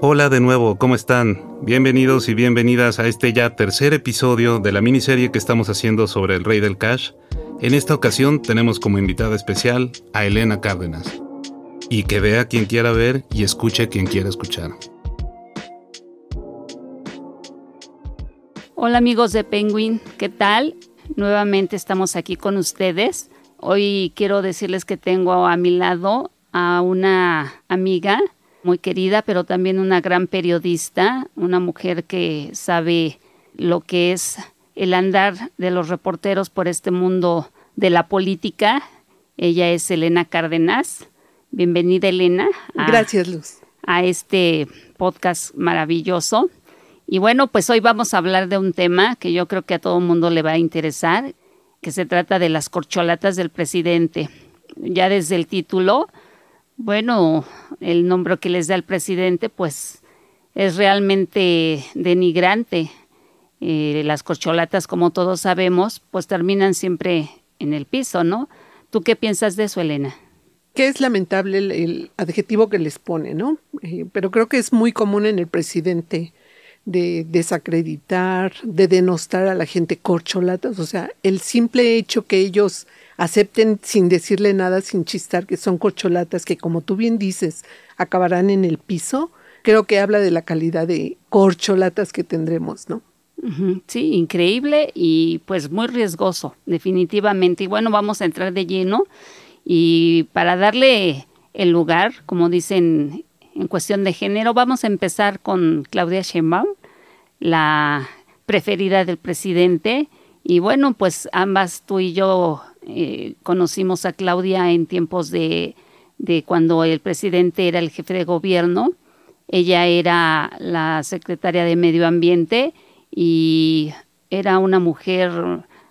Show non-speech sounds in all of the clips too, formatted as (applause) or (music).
Hola de nuevo, ¿cómo están? Bienvenidos y bienvenidas a este ya tercer episodio de la miniserie que estamos haciendo sobre el Rey del Cash. En esta ocasión tenemos como invitada especial a Elena Cárdenas. Y que vea quien quiera ver y escuche quien quiera escuchar. Hola amigos de Penguin, ¿qué tal? Nuevamente estamos aquí con ustedes. Hoy quiero decirles que tengo a mi lado a una amiga muy querida, pero también una gran periodista, una mujer que sabe lo que es el andar de los reporteros por este mundo de la política. Ella es Elena Cárdenas. Bienvenida, Elena. a- Gracias, Luz. a este podcast maravilloso. Y bueno, pues hoy vamos a hablar de un tema que yo creo que a todo el mundo le va a interesar, que se trata de las corcholatas del presidente. Ya desde el título, bueno, el nombre que les da el presidente, pues es realmente denigrante. Eh, las corcholatas, como todos sabemos, pues terminan siempre en el piso, ¿no? ¿Tú qué piensas de eso, Elena? Que es lamentable el, adjetivo que les pone, ¿no? Eh, pero creo que es muy común en el presidente de desacreditar, de denostar a la gente corcholatas. O sea, el simple hecho que ellos acepten sin decirle nada, sin chistar, que son corcholatas, que como tú bien dices, acabarán en el piso, creo que habla de la calidad de corcholatas que tendremos, ¿no? Sí, increíble y pues muy riesgoso, definitivamente. Y bueno, vamos a entrar de lleno y para darle el lugar, como dicen en cuestión de género, vamos a empezar con Claudia Sheinbaum, la preferida del presidente. Y bueno, pues ambas, tú y yo, eh, conocimos a Claudia en tiempos de, de cuando el presidente era el jefe de gobierno. Ella era la secretaria de Medio Ambiente y era una mujer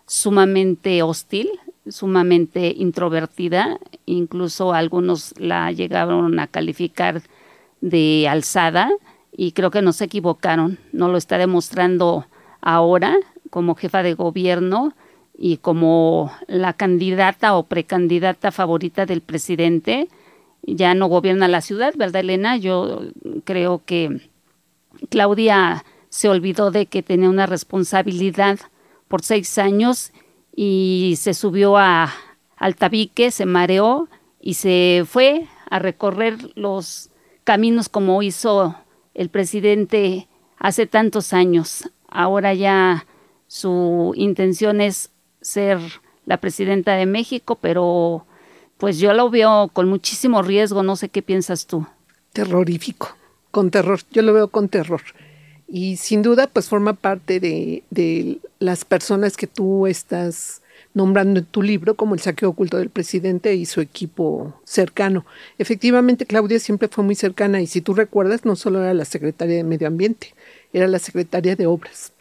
sumamente hostil, sumamente introvertida, incluso algunos la llegaron a calificar de alzada y creo que no se equivocaron, no lo está demostrando ahora como jefa de gobierno y como la candidata o precandidata favorita del presidente. Ya no gobierna la ciudad, ¿verdad, Elena? Yo creo que Claudia se olvidó de que tenía una responsabilidad por seis años y se subió a, al tabique, se mareó y se fue a recorrer los caminos como hizo el presidente hace tantos años. Ahora ya su intención es ser la presidenta de México, pero pues yo lo veo con muchísimo riesgo, no sé qué piensas tú. terrorífico, con terror, yo lo veo con terror. Y sin duda, pues forma parte de, de las personas que tú estás nombrando en tu libro como el saqueo oculto del presidente y su equipo cercano. Efectivamente, Claudia siempre fue muy cercana y si tú recuerdas, no solo era la secretaria de Medio Ambiente, era la secretaria de Obras,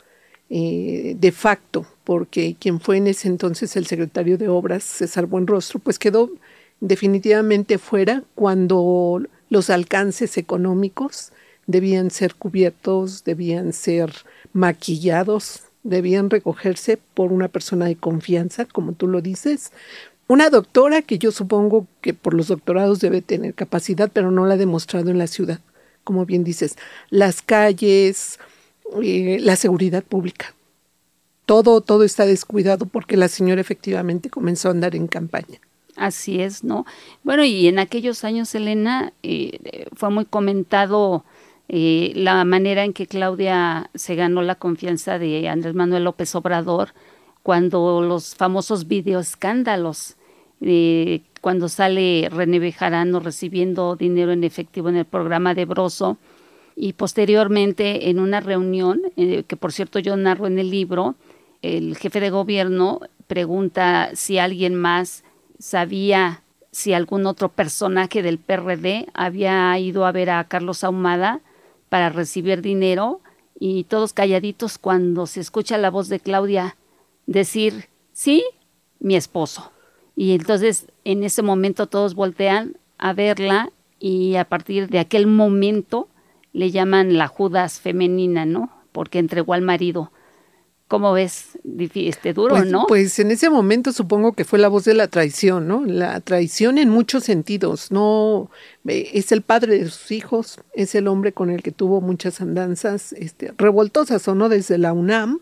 eh, de facto, porque quien fue en ese entonces el secretario de Obras, César Buenrostro, pues quedó definitivamente fuera cuando los alcances económicos debían ser cubiertos, debían ser maquillados, debían recogerse por una persona de confianza, como tú lo dices. Una doctora que yo supongo que por los doctorados debe tener capacidad, pero no la ha demostrado en la ciudad, como bien dices. Las calles, la seguridad pública. Todo, todo está descuidado porque la señora efectivamente comenzó a andar en campaña. Así es, ¿no? Bueno, y en aquellos años, Elena, eh, fue muy comentado eh, la manera en que Claudia se ganó la confianza de Andrés Manuel López Obrador cuando los famosos videoescándalos, eh, cuando sale René Bejarano recibiendo dinero en efectivo en el programa de Broso y posteriormente en una reunión, eh, que por cierto yo narro en el libro, el jefe de gobierno pregunta si alguien más sabía si algún otro personaje del PRD había ido a ver a Carlos Ahumada para recibir dinero y todos calladitos cuando se escucha la voz de Claudia decir, sí, mi esposo. Y entonces en ese momento todos voltean a verla y a partir de aquel momento le llaman la Judas femenina, ¿no? Porque entregó al marido. ¿Cómo ves? Este duro, pues, ¿no? Pues en ese momento supongo que fue la voz de la traición, ¿no? La traición en muchos sentidos. No eh, es el padre de sus hijos, es el hombre con el que tuvo muchas andanzas, este, revoltosas o no desde la UNAM,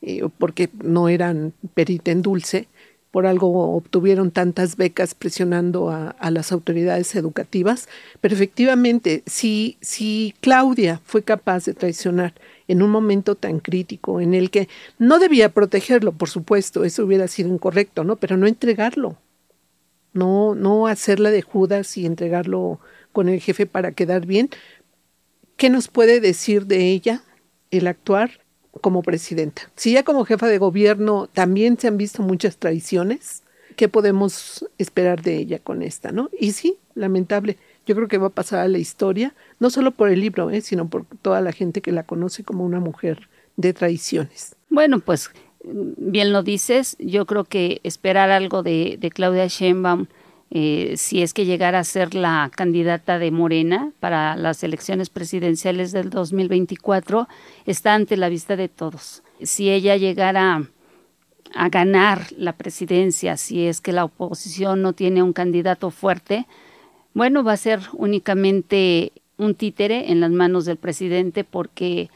eh, porque no eran perita en dulce, por algo obtuvieron tantas becas presionando a, las autoridades educativas, pero efectivamente, si, si Claudia fue capaz de traicionar en un momento tan crítico en el que no debía protegerlo, por supuesto, eso hubiera sido incorrecto, ¿no? Pero no entregarlo, no, no hacerla de Judas y entregarlo con el jefe para quedar bien. ¿Qué nos puede decir de ella el actuar? Como presidenta. Si ya como jefa de gobierno también se han visto muchas traiciones, ¿qué podemos esperar de ella con esta, no? Y sí, lamentable. Yo creo que va a pasar a la historia, no solo por el libro, ¿eh? sino por toda la gente que la conoce como una mujer de traiciones. Bueno, pues bien lo dices. Yo creo que esperar algo de, de Claudia Sheinbaum eh, si es que llegara a ser la candidata de Morena para las elecciones presidenciales del 2024, está ante la vista de todos. Si ella llegara a ganar la presidencia, si es que la oposición no tiene un candidato fuerte, bueno, va a ser únicamente un títere en las manos del presidente porque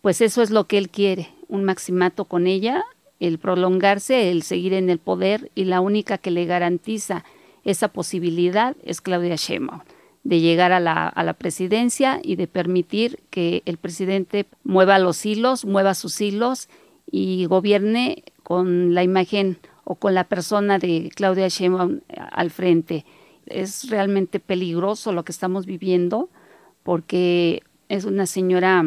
pues eso es lo que él quiere, un maximato con ella, el prolongarse, el seguir en el poder y la única que le garantiza esa posibilidad es Claudia Sheinbaum de llegar a la, a la presidencia y de permitir que el presidente mueva los hilos, mueva sus hilos y gobierne con la imagen o con la persona de Claudia Sheinbaum al frente. Es realmente peligroso lo que estamos viviendo porque es una señora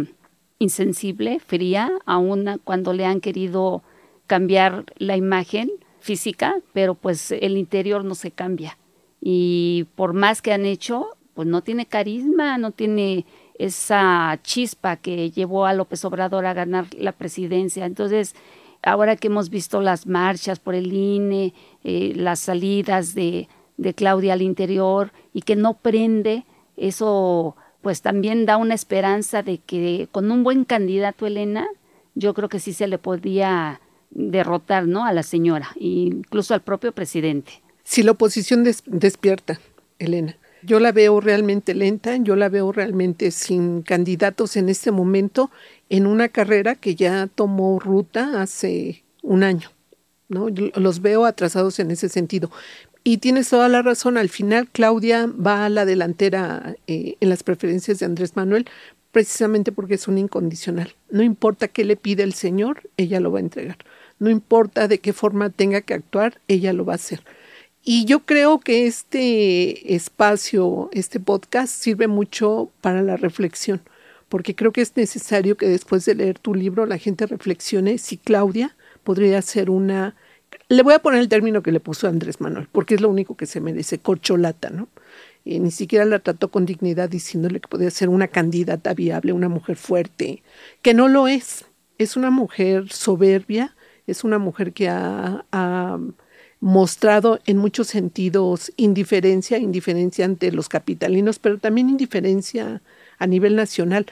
insensible, fría, aún cuando le han querido cambiar la imagen física, pero pues el interior no se cambia. Y por más que han hecho, pues no tiene carisma, no tiene esa chispa que llevó a López Obrador a ganar la presidencia. Entonces, ahora que hemos visto las marchas por el INE, eh, las salidas de, de Claudia al interior y que no prende, eso pues también da una esperanza de que con un buen candidato, Elena, yo creo que sí se le podía derrotar ¿no? a la señora, incluso al propio presidente. Si la oposición despierta, Elena, yo la veo realmente lenta, yo la veo realmente sin candidatos en este momento en una carrera que ya tomó ruta hace un año. ¿no? los veo atrasados en ese sentido. Y tienes toda la razón, al final Claudia va a la delantera eh, en las preferencias de Andrés Manuel precisamente porque es un incondicional. No importa qué le pide el Señor, ella lo va a entregar. No importa de qué forma tenga que actuar, ella lo va a hacer. Y yo creo que este espacio, este podcast sirve mucho para la reflexión, porque creo que es necesario que después de leer tu libro la gente reflexione si Claudia podría ser una, le voy a poner el término que le puso Andrés Manuel, porque es lo único que se merece, corcholata, ¿no? Y ni siquiera la trató con dignidad diciéndole que podría ser una candidata viable, una mujer fuerte, que no lo es. Es una mujer soberbia, es una mujer que ha, mostrado en muchos sentidos indiferencia, indiferencia ante los capitalinos, pero también indiferencia a nivel nacional.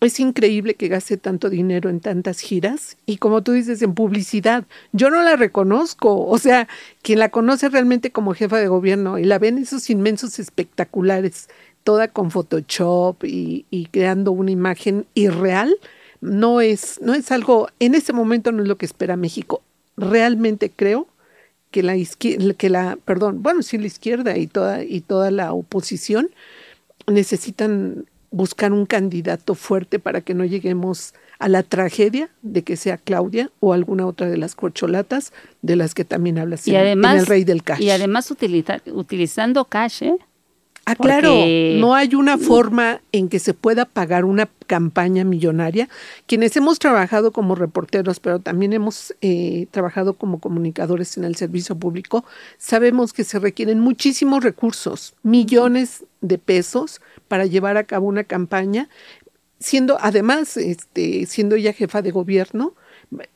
Es increíble que gaste tanto dinero en tantas giras y como tú dices, en publicidad. Yo no la reconozco, o sea, quien la conoce realmente como jefa de gobierno y la ven esos inmensos espectaculares, toda con Photoshop y, y creando una imagen irreal, no es, no es algo, en este momento no es lo que espera México. Realmente creo que la izquierda, que la, perdón, bueno, sí la izquierda y toda, y toda la oposición necesitan buscar un candidato fuerte para que no lleguemos a la tragedia de que sea Claudia o alguna otra de las corcholatas de las que también habla y además, el rey del cash. Y además utilizando cash, ¿eh? Ah, claro, no hay una forma en que se pueda pagar una campaña millonaria. Quienes hemos trabajado como reporteros, pero también hemos eh, trabajado como comunicadores en el servicio público, sabemos que se requieren muchísimos recursos, millones de pesos para llevar a cabo una campaña, siendo además, este, siendo ella jefa de gobierno,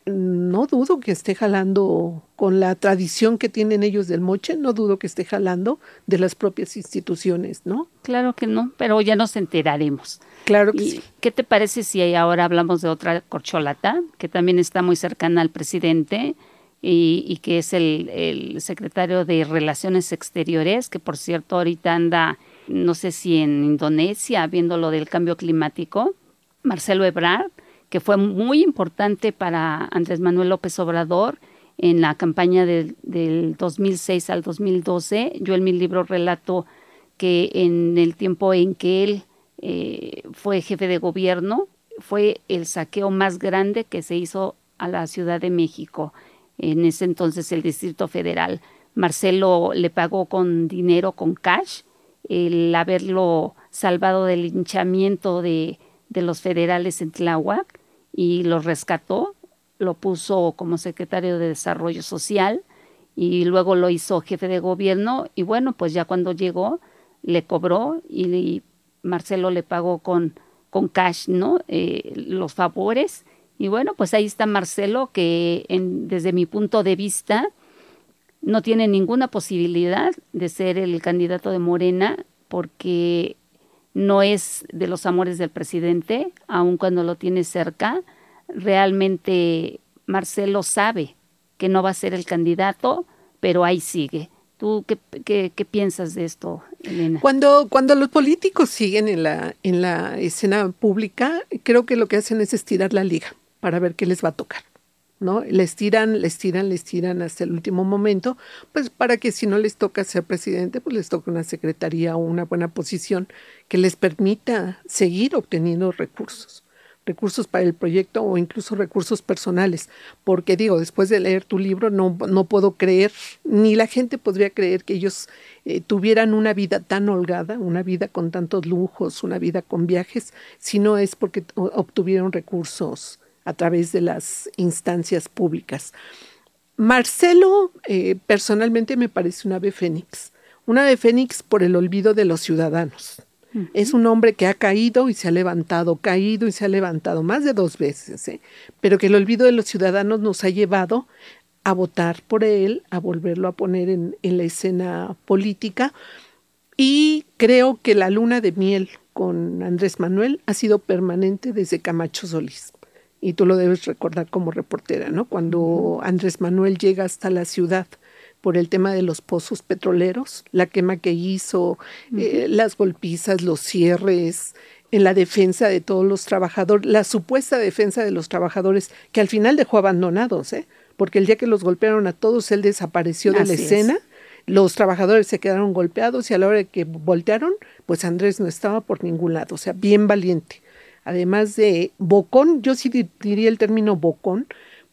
no dudo que esté jalando con la tradición que tienen ellos del moche, no dudo que esté jalando de las propias instituciones, ¿no? Claro que no, pero ya nos enteraremos. Claro que sí. ¿Qué te parece si ahora hablamos de otra corcholata que también está muy cercana al presidente y, que es el, el secretario de Relaciones Exteriores, que por cierto ahorita anda, no sé si en Indonesia, viendo lo del cambio climático, Marcelo Ebrard que fue muy importante para Andrés Manuel López Obrador en la campaña del, 2006 al 2012. Yo en mi libro relato que en el tiempo en que él eh, fue jefe de gobierno, fue el saqueo más grande que se hizo a la Ciudad de México, en ese entonces el Distrito Federal. Marcelo le pagó con dinero, con cash, el haberlo salvado del linchamiento de, de los federales en Tláhuac y lo rescató, lo puso como secretario de Desarrollo Social y luego lo hizo jefe de gobierno y bueno, pues ya cuando llegó le cobró y, Marcelo le pagó con, con cash, ¿no? Eh, los favores. Y bueno, pues ahí está Marcelo que en, desde mi punto de vista no tiene ninguna posibilidad de ser el candidato de Morena porque no es de los amores del presidente, aun cuando lo tiene cerca. Realmente Marcelo sabe que no va a ser el candidato, pero ahí sigue. ¿Tú qué, qué, piensas de esto, Elena? Cuando, cuando los políticos siguen en la, en la escena pública, creo que lo que hacen es estirar la liga para ver qué les va a tocar. ¿No? Les tiran, les tiran, les tiran hasta el último momento, pues para que si no les toca ser presidente, pues les toca una secretaría o una buena posición que les permita seguir obteniendo recursos recursos para el proyecto o incluso recursos personales, porque digo, después de leer tu libro no, no puedo creer, ni la gente podría creer que ellos eh, tuvieran una vida tan holgada, una vida con tantos lujos, una vida con viajes, si no es porque obtuvieron recursos a través de las instancias públicas. Marcelo eh, personalmente me parece un ave fénix, un ave fénix por el olvido de los ciudadanos. Es un hombre que ha caído y se ha levantado, caído y se ha levantado más de dos veces, ¿eh? pero que el olvido de los ciudadanos nos ha llevado a votar por él, a volverlo a poner en, en la escena política. Y creo que la luna de miel con Andrés Manuel ha sido permanente desde Camacho Solís y tú lo debes recordar como reportera, ¿no? Cuando Andrés Manuel llega hasta la ciudad por el tema de los pozos petroleros, la quema que hizo, eh, las golpizas, los cierres, en la defensa de todos los trabajadores, la supuesta defensa de los trabajadores que al final dejó abandonados, ¿eh? porque el día que los golpearon a todos, él desapareció de la escena. Los trabajadores se quedaron golpeados y a la hora de que voltearon, pues Andrés no estaba por ningún lado, o sea, bien valiente además de bocón, yo sí diría el término bocón,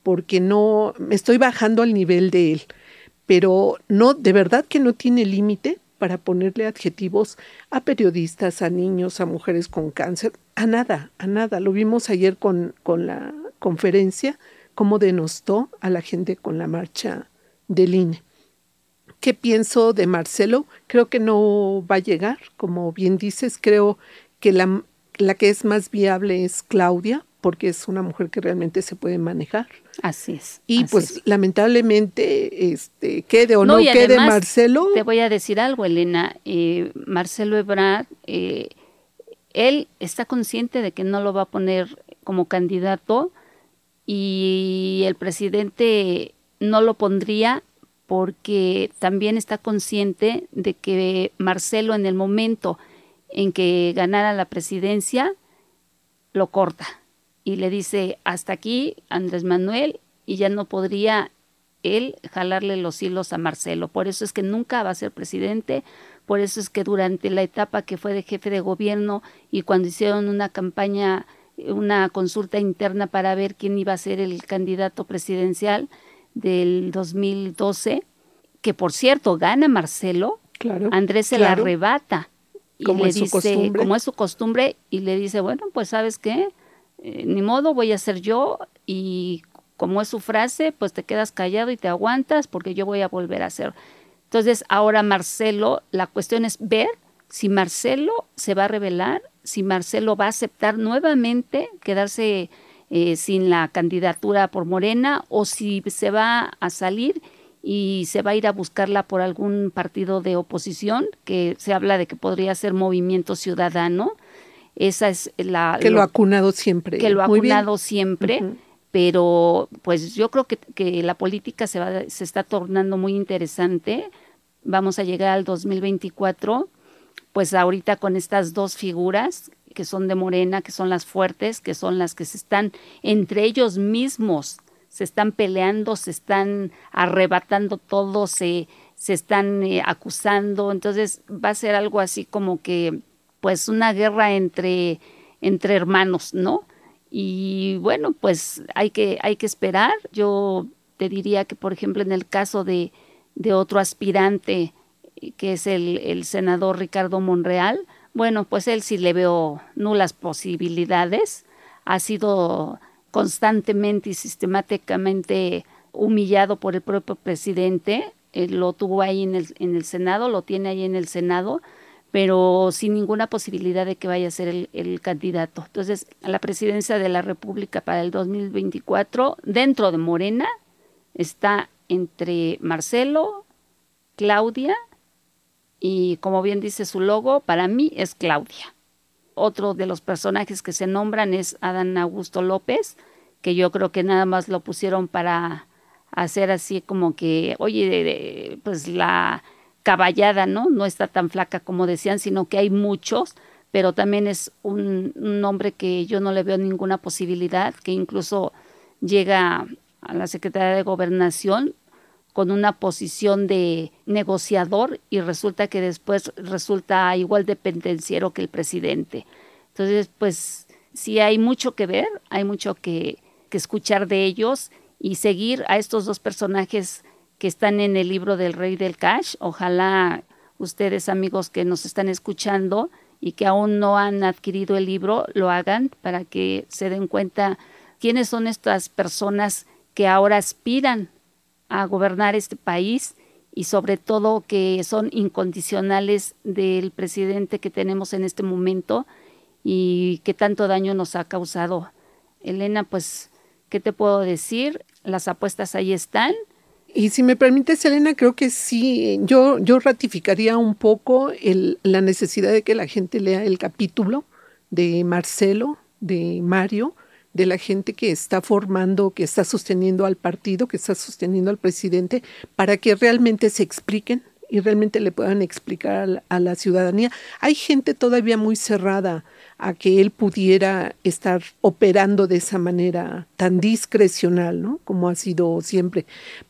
porque no, me estoy bajando al nivel de él, pero no, de verdad que no tiene límite para ponerle adjetivos a periodistas, a niños, a mujeres con cáncer, a nada, a nada. Lo vimos ayer con, con la conferencia, cómo denostó a la gente con la marcha del INE. ¿Qué pienso de Marcelo? Creo que no va a llegar, como bien dices, creo que la, la que es más viable es Claudia, porque es una mujer que realmente se puede manejar. Así es. Y pues lamentablemente, este, quede o no, quede Marcelo. Te voy a decir algo, Elena. Eh, Marcelo Ebrard, eh, él está consciente de que no lo va a poner como candidato y el presidente no lo pondría porque también está consciente de que Marcelo en el momento en que ganara la presidencia, lo corta y le dice hasta aquí Andrés Manuel y ya no podría él jalarle los hilos a Marcelo. Por eso es que nunca va a ser presidente, por eso es que durante la etapa que fue de jefe de gobierno y cuando hicieron una campaña, una consulta interna para ver quién iba a ser el candidato presidencial del 2012, que por cierto gana Marcelo, claro, Andrés se la arrebata y como le es su dice, costumbre. como es su costumbre, y le dice, bueno, pues sabes qué, Eh, ni modo, voy a ser yo, y como es su frase, pues te quedas callado y te aguantas porque yo voy a volver a hacer. Entonces, ahora Marcelo, la cuestión es ver si Marcelo se va a revelar, si Marcelo va a aceptar nuevamente quedarse eh, sin la candidatura por Morena o si se va a salir y se va a ir a buscarla por algún partido de oposición, que se habla de que podría ser Movimiento Ciudadano. Esa es la... que lo ha cunado siempre. que lo ha Muy bien. siempre, pero pues yo creo que, que la política se, va, se está tornando muy interesante. Vamos a llegar al 2024, pues ahorita con estas dos figuras que son de Morena, que son las fuertes, que son las que se están entre ellos mismos, se están peleando, se están arrebatando todo, se, se están eh, acusando. Entonces va a ser algo así como que, pues una guerra entre, entre hermanos, ¿no? Y bueno, pues hay que, hay que esperar. Yo te diría que, por ejemplo, en el caso de, de otro aspirante, que es el, el senador Ricardo Monreal, bueno, pues él sí le veo nulas posibilidades. Ha sido constantemente y sistemáticamente humillado por el propio presidente. Él lo tuvo ahí en el, en el Senado, lo tiene ahí en el Senado, pero sin ninguna posibilidad de que vaya a ser el, el candidato. Entonces, la presidencia de la República para el 2024, dentro de Morena, está entre Marcelo, Claudia y, como bien dice su logo, para mí es Claudia. Otro de los personajes que se nombran es Adán Augusto López, que yo creo que nada más lo pusieron para hacer así como que, oye, de- de- pues la caballada, ¿no? No está tan flaca como decían, sino que hay muchos, pero también es un, un hombre que yo no le veo ninguna posibilidad, que incluso llega a la Secretaría de Gobernación con una posición de negociador y resulta que después resulta igual de pendenciero que el presidente. Entonces, pues sí hay mucho que ver, hay mucho que, que escuchar de ellos y seguir a estos dos personajes que están en el libro del Rey del Cash. Ojalá ustedes, amigos que nos están escuchando y que aún no han adquirido el libro, lo hagan para que se den cuenta quiénes son estas personas que ahora aspiran a gobernar este país y sobre todo que son incondicionales del presidente que tenemos en este momento y que tanto daño nos ha causado. Elena, pues, ¿qué te puedo decir? Las apuestas ahí están. Y si me permites, Elena, creo que sí, yo, yo ratificaría un poco el, la necesidad de que la gente lea el capítulo de Marcelo, de Mario, de la gente que está formando, que está sosteniendo al partido, que está sosteniendo al presidente, para que realmente se expliquen y realmente le puedan explicar a la ciudadanía. Hay gente todavía muy cerrada a que él pudiera estar operando de esa manera tan discrecional, ¿no? Como ha sido siempre.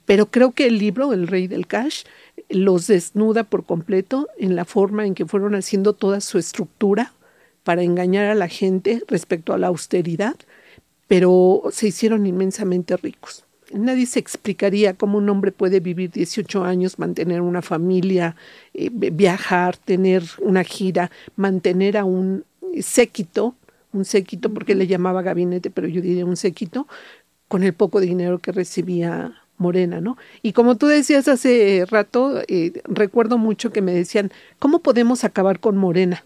Pero creo que el libro, El Rey del Cash, los desnuda por completo en la forma en que fueron haciendo toda su estructura para engañar a la gente respecto a la austeridad, pero se hicieron inmensamente ricos. Nadie se explicaría cómo un hombre puede vivir 18 años, mantener una familia, eh, viajar, tener una gira, mantener a un séquito, un séquito, porque le llamaba gabinete, pero yo diría un séquito, con el poco dinero que recibía Morena, ¿no? Y como tú decías hace rato, eh, recuerdo mucho que me decían, ¿cómo podemos acabar con Morena?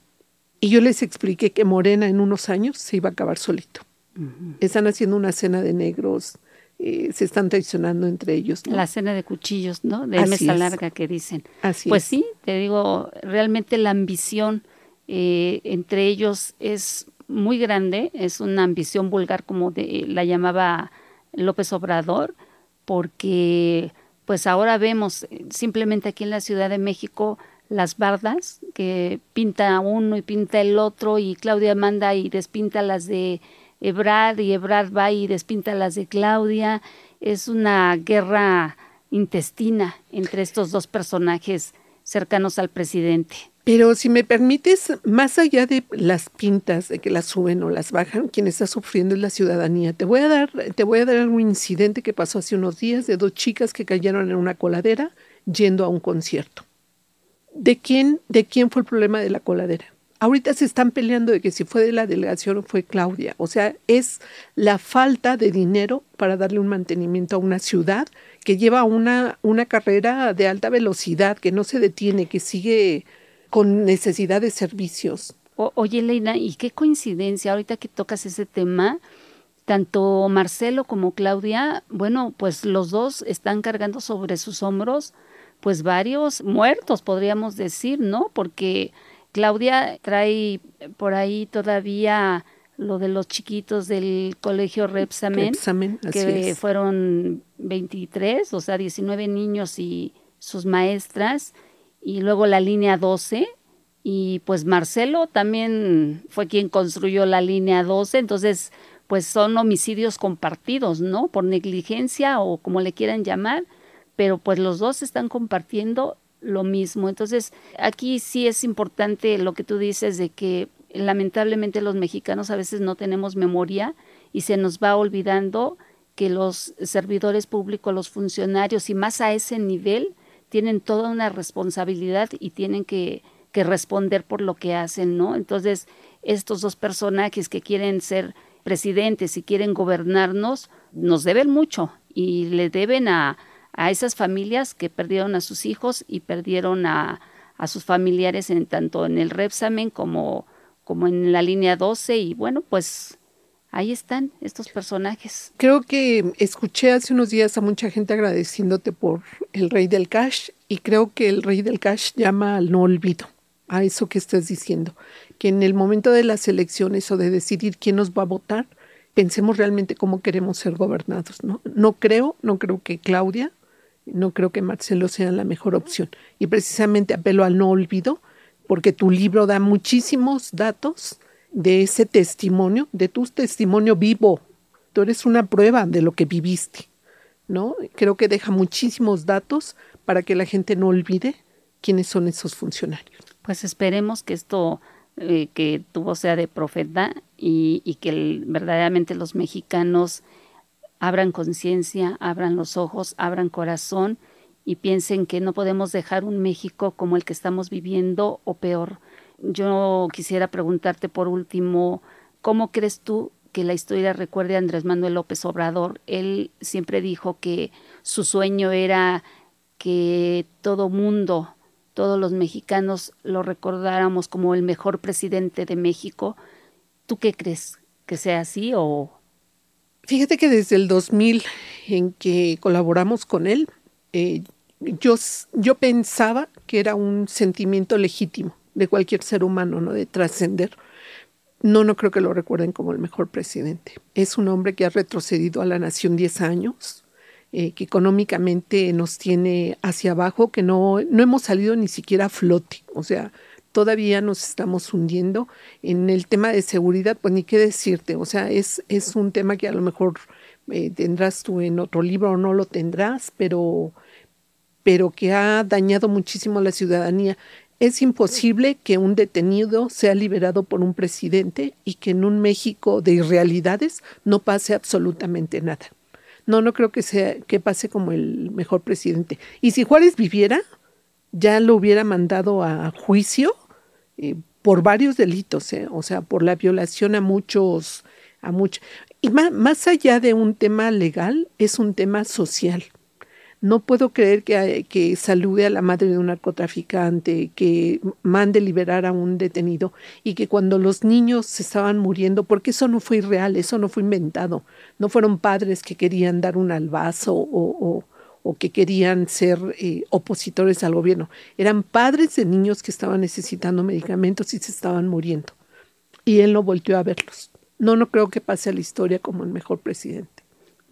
Y yo les expliqué que Morena en unos años se iba a acabar solito. Uh -huh. Están haciendo una cena de negros, eh, se están traicionando entre ellos. ¿no? La cena de cuchillos, ¿no? De Así mesa es. larga que dicen. Así pues es. sí, te digo, realmente la ambición eh, entre ellos es muy grande, es una ambición vulgar como de, la llamaba López Obrador, porque pues ahora vemos eh, simplemente aquí en la Ciudad de México las bardas que pinta uno y pinta el otro y Claudia manda y despinta las de Ebrard y Ebrard va y despinta las de Claudia. Es una guerra intestina entre estos dos personajes cercanos al presidente. Pero si me permites, más allá de las pintas, de que las suben o las bajan, quien está sufriendo es la ciudadanía. Te voy a dar, te voy a dar un incidente que pasó hace unos días de dos chicas que cayeron en una coladera yendo a un concierto. ¿De quién, ¿De quién fue el problema de la coladera? ahorita se están peleando de que si fue de la delegación o fue Claudia. O sea, es la falta de dinero para darle un mantenimiento a una ciudad que lleva una, una carrera de alta velocidad, que no se detiene, que sigue con necesidad de servicios. oye, Leina, y qué coincidencia, ahorita que tocas ese tema, tanto Marcelo como Claudia, bueno, pues los dos están cargando sobre sus hombros pues varios muertos, podríamos decir, ¿no? Porque Claudia trae por ahí todavía lo de los chiquitos del colegio Repsamen, que fueron 23, o sea, 19 niños y sus maestras, y luego la línea 12, y pues Marcelo también fue quien construyó la línea 12, entonces pues son homicidios compartidos, ¿no? Por negligencia o como le quieran llamar, pero pues los dos están compartiendo lo mismo. Entonces, aquí sí es importante lo que tú dices de que lamentablemente los mexicanos a veces no tenemos memoria y se nos va olvidando que los servidores públicos, los funcionarios y más a ese nivel tienen toda una responsabilidad y tienen que, que responder por lo que hacen, ¿no? Entonces, estos dos personajes que quieren ser presidentes y quieren gobernarnos, nos deben mucho y le deben a, a esas familias que perdieron a sus hijos y perdieron a, a sus familiares en tanto en el Repsamen como, como en la línea 12 y bueno, pues ahí están estos personajes. Creo que escuché hace unos días a mucha gente agradeciéndote por el rey del cash y creo que el rey del cash llama al no olvido, a eso que estás diciendo, que en el momento de las elecciones o de decidir quién nos va a votar, pensemos realmente cómo queremos ser gobernados, ¿no? No creo, no creo que Claudia no creo que Marcelo sea la mejor opción. Y precisamente apelo al no olvido, porque tu libro da muchísimos datos de ese testimonio, de tu testimonio vivo. Tú eres una prueba de lo que viviste, ¿no? Creo que deja muchísimos datos para que la gente no olvide quiénes son esos funcionarios. Pues esperemos que esto eh, que tuvo sea de profeta y, y que verdaderamente los mexicanos abran conciencia, abran los ojos, abran corazón y piensen que no podemos dejar un México como el que estamos viviendo o peor. Yo quisiera preguntarte por último, ¿cómo crees tú que la historia recuerde a Andrés Manuel López Obrador? Él siempre dijo que su sueño era que todo mundo, todos los mexicanos lo recordáramos como el mejor presidente de México. ¿Tú qué crees? ¿Que sea así o Fíjate que desde el 2000 en que colaboramos con él, eh, yo, yo pensaba que era un sentimiento legítimo de cualquier ser humano, ¿no? De trascender. No, no creo que lo recuerden como el mejor presidente. Es un hombre que ha retrocedido a la nación 10 años, eh, que económicamente nos tiene hacia abajo, que no, no hemos salido ni siquiera a flote. O sea, todavía nos estamos hundiendo. En el tema de seguridad, pues ni qué decirte, o sea, es, es un tema que a lo mejor eh, tendrás tú en otro libro o no lo tendrás, pero, pero que ha dañado muchísimo a la ciudadanía. Es imposible que un detenido sea liberado por un presidente y que en un México de irrealidades no pase absolutamente nada. No, no creo que sea que pase como el mejor presidente. Y si Juárez viviera, ya lo hubiera mandado a juicio eh, por varios delitos, eh, o sea, por la violación a muchos, a muchos. Y más, más, allá de un tema legal, es un tema social. No puedo creer que, que salude a la madre de un narcotraficante, que mande liberar a un detenido y que cuando los niños se estaban muriendo, porque eso no fue irreal, eso no fue inventado, no fueron padres que querían dar un albazo o que querían ser eh, opositores al gobierno. Eran padres de niños que estaban necesitando medicamentos y se estaban muriendo. Y él no volvió a verlos. No, no creo que pase a la historia como el mejor presidente.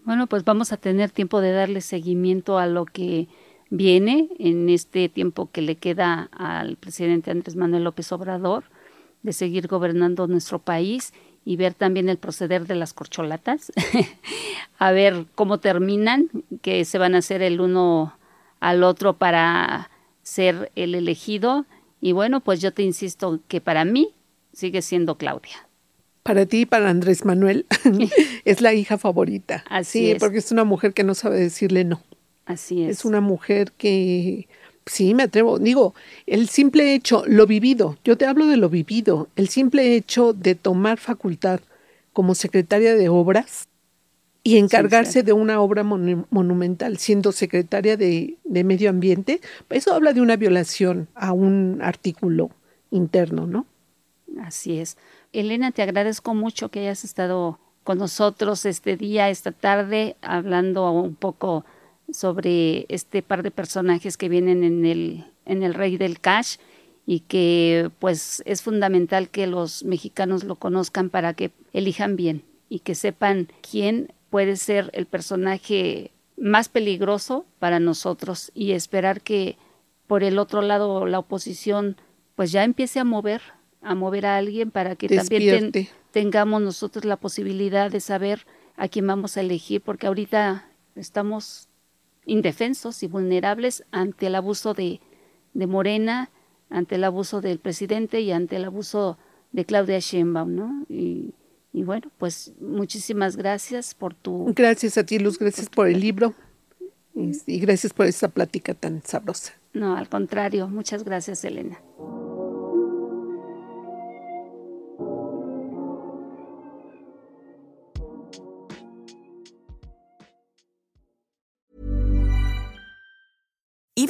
Bueno, pues vamos a tener tiempo de darle seguimiento a lo que viene en este tiempo que le queda al presidente Andrés Manuel López Obrador de seguir gobernando nuestro país y ver también el proceder de las corcholatas, (laughs) a ver cómo terminan, que se van a hacer el uno al otro para ser el elegido. Y bueno, pues yo te insisto que para mí sigue siendo Claudia. Para ti y para Andrés Manuel (laughs) (laughs) es la hija favorita. Así sí, porque es una mujer que no sabe decirle no. Así es. Es una mujer que Sí, me atrevo. Digo, el simple hecho, lo vivido, yo te hablo de lo vivido, el simple hecho de tomar facultad como secretaria de obras y encargarse de una obra monumental siendo secretaria de, de, Medio Ambiente, eso habla de una violación a un artículo interno, ¿no? Así es. Elena, te agradezco mucho que hayas estado con nosotros este día, esta tarde, hablando un poco sobre este par de personajes que vienen en el, en el Rey del Cash y que pues es fundamental que los mexicanos lo conozcan para que elijan bien y que sepan quién puede ser el personaje más peligroso para nosotros y esperar que por el otro lado la oposición pues ya empiece a mover, a mover a alguien para que también tengamos nosotros la posibilidad de saber a quién vamos a elegir, porque ahorita estamos indefensos y vulnerables ante el abuso de, de Morena, ante el abuso del presidente y ante el abuso de Claudia Sheinbaum, ¿no? Y, y bueno, pues muchísimas gracias por tu... Gracias a ti, Luz, gracias por el libro y, gracias por esta plática tan sabrosa. No, al contrario, muchas gracias, Elena.